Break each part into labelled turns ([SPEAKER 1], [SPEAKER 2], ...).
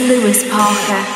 [SPEAKER 1] is Lewis Parker.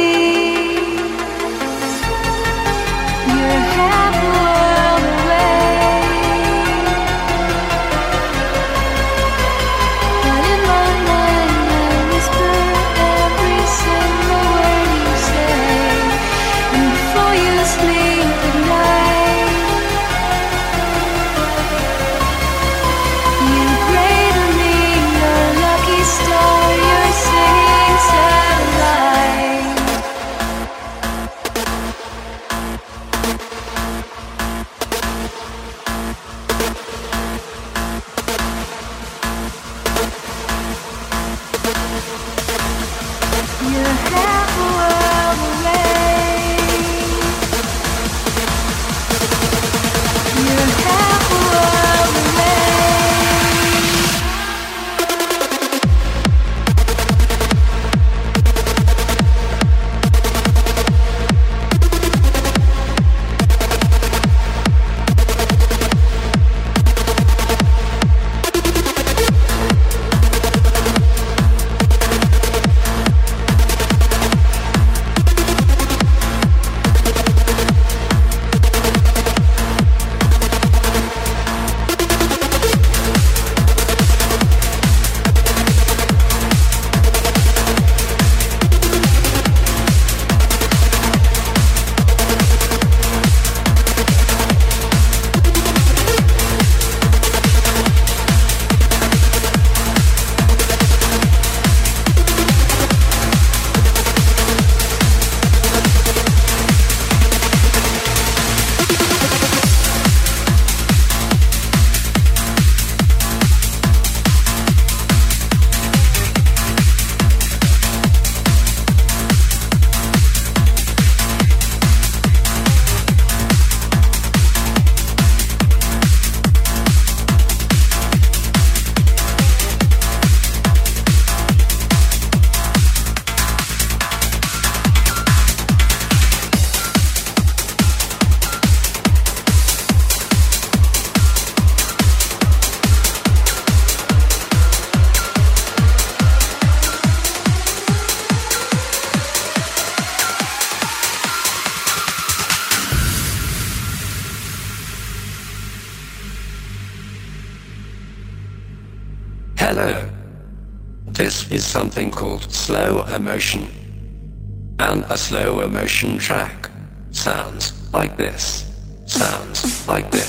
[SPEAKER 2] Slow motion track. Sounds like this. Sounds like this.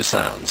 [SPEAKER 2] Track also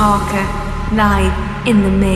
[SPEAKER 1] Parker, live in the mix.